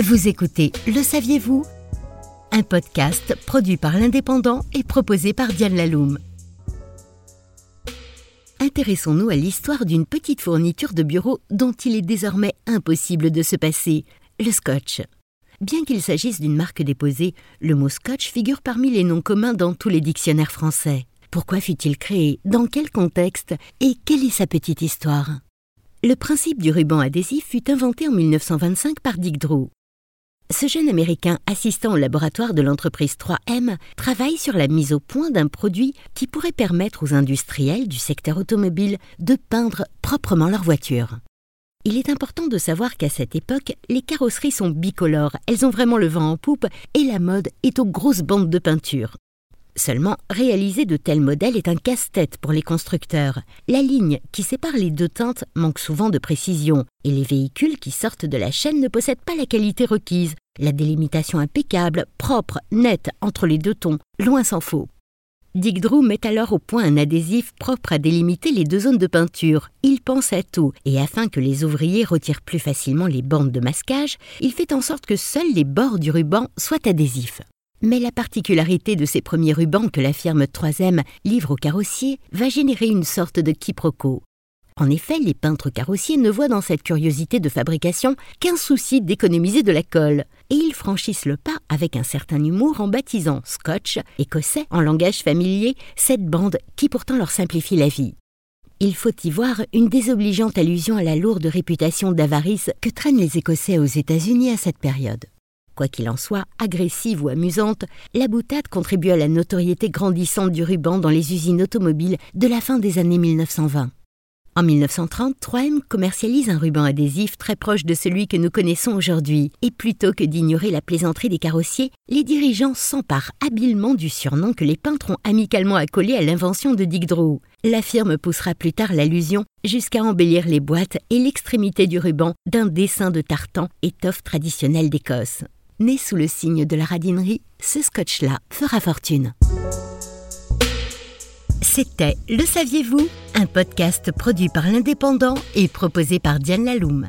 Vous écoutez Le saviez-vous? Un podcast produit par l'Indépendant et proposé par Diane Laloum. Intéressons-nous à l'histoire d'une petite fourniture de bureau dont il est désormais impossible de se passer, le scotch. Bien qu'il s'agisse d'une marque déposée, le mot scotch figure parmi les noms communs dans tous les dictionnaires français. Pourquoi fut-il créé? Dans quel contexte? Et quelle est sa petite histoire? Le principe du ruban adhésif fut inventé en 1925 par Dick Drew. Ce jeune Américain assistant au laboratoire de l'entreprise 3M travaille sur la mise au point d'un produit qui pourrait permettre aux industriels du secteur automobile de peindre proprement leurs voitures. Il est important de savoir qu'à cette époque, les carrosseries sont bicolores, elles ont vraiment le vent en poupe et la mode est aux grosses bandes de peinture. Seulement, réaliser de tels modèles est un casse-tête pour les constructeurs. La ligne qui sépare les deux teintes manque souvent de précision, et les véhicules qui sortent de la chaîne ne possèdent pas la qualité requise. La délimitation impeccable, propre, nette entre les deux tons, loin s'en faut. Dick Drew met alors au point un adhésif propre à délimiter les deux zones de peinture. Il pense à tout, et afin que les ouvriers retirent plus facilement les bandes de masquage, il fait en sorte que seuls les bords du ruban soient adhésifs. Mais la particularité de ces premiers rubans que la firme 3M livre aux carrossiers va générer une sorte de quiproquo. En effet, les peintres carrossiers ne voient dans cette curiosité de fabrication qu'un souci d'économiser de la colle, et ils franchissent le pas avec un certain humour en baptisant Scotch, écossais en langage familier, cette bande qui pourtant leur simplifie la vie. Il faut y voir une désobligeante allusion à la lourde réputation d'avarice que traînent les Écossais aux États-Unis à cette période. Quoi qu'il en soit, agressive ou amusante, la boutade contribue à la notoriété grandissante du ruban dans les usines automobiles de la fin des années 1920. En 1930, 3M commercialise un ruban adhésif très proche de celui que nous connaissons aujourd'hui, et plutôt que d'ignorer la plaisanterie des carrossiers, les dirigeants s'emparent habilement du surnom que les peintres ont amicalement accolé à l'invention de Dick Drew. La firme poussera plus tard l'allusion jusqu'à embellir les boîtes et l'extrémité du ruban d'un dessin de tartan, étoffe traditionnelle d'Écosse. Né sous le signe de la radinerie, ce scotch-là fera fortune. C'était Le Saviez-vous? Un podcast produit par l'Indépendant et proposé par Diane Laloum.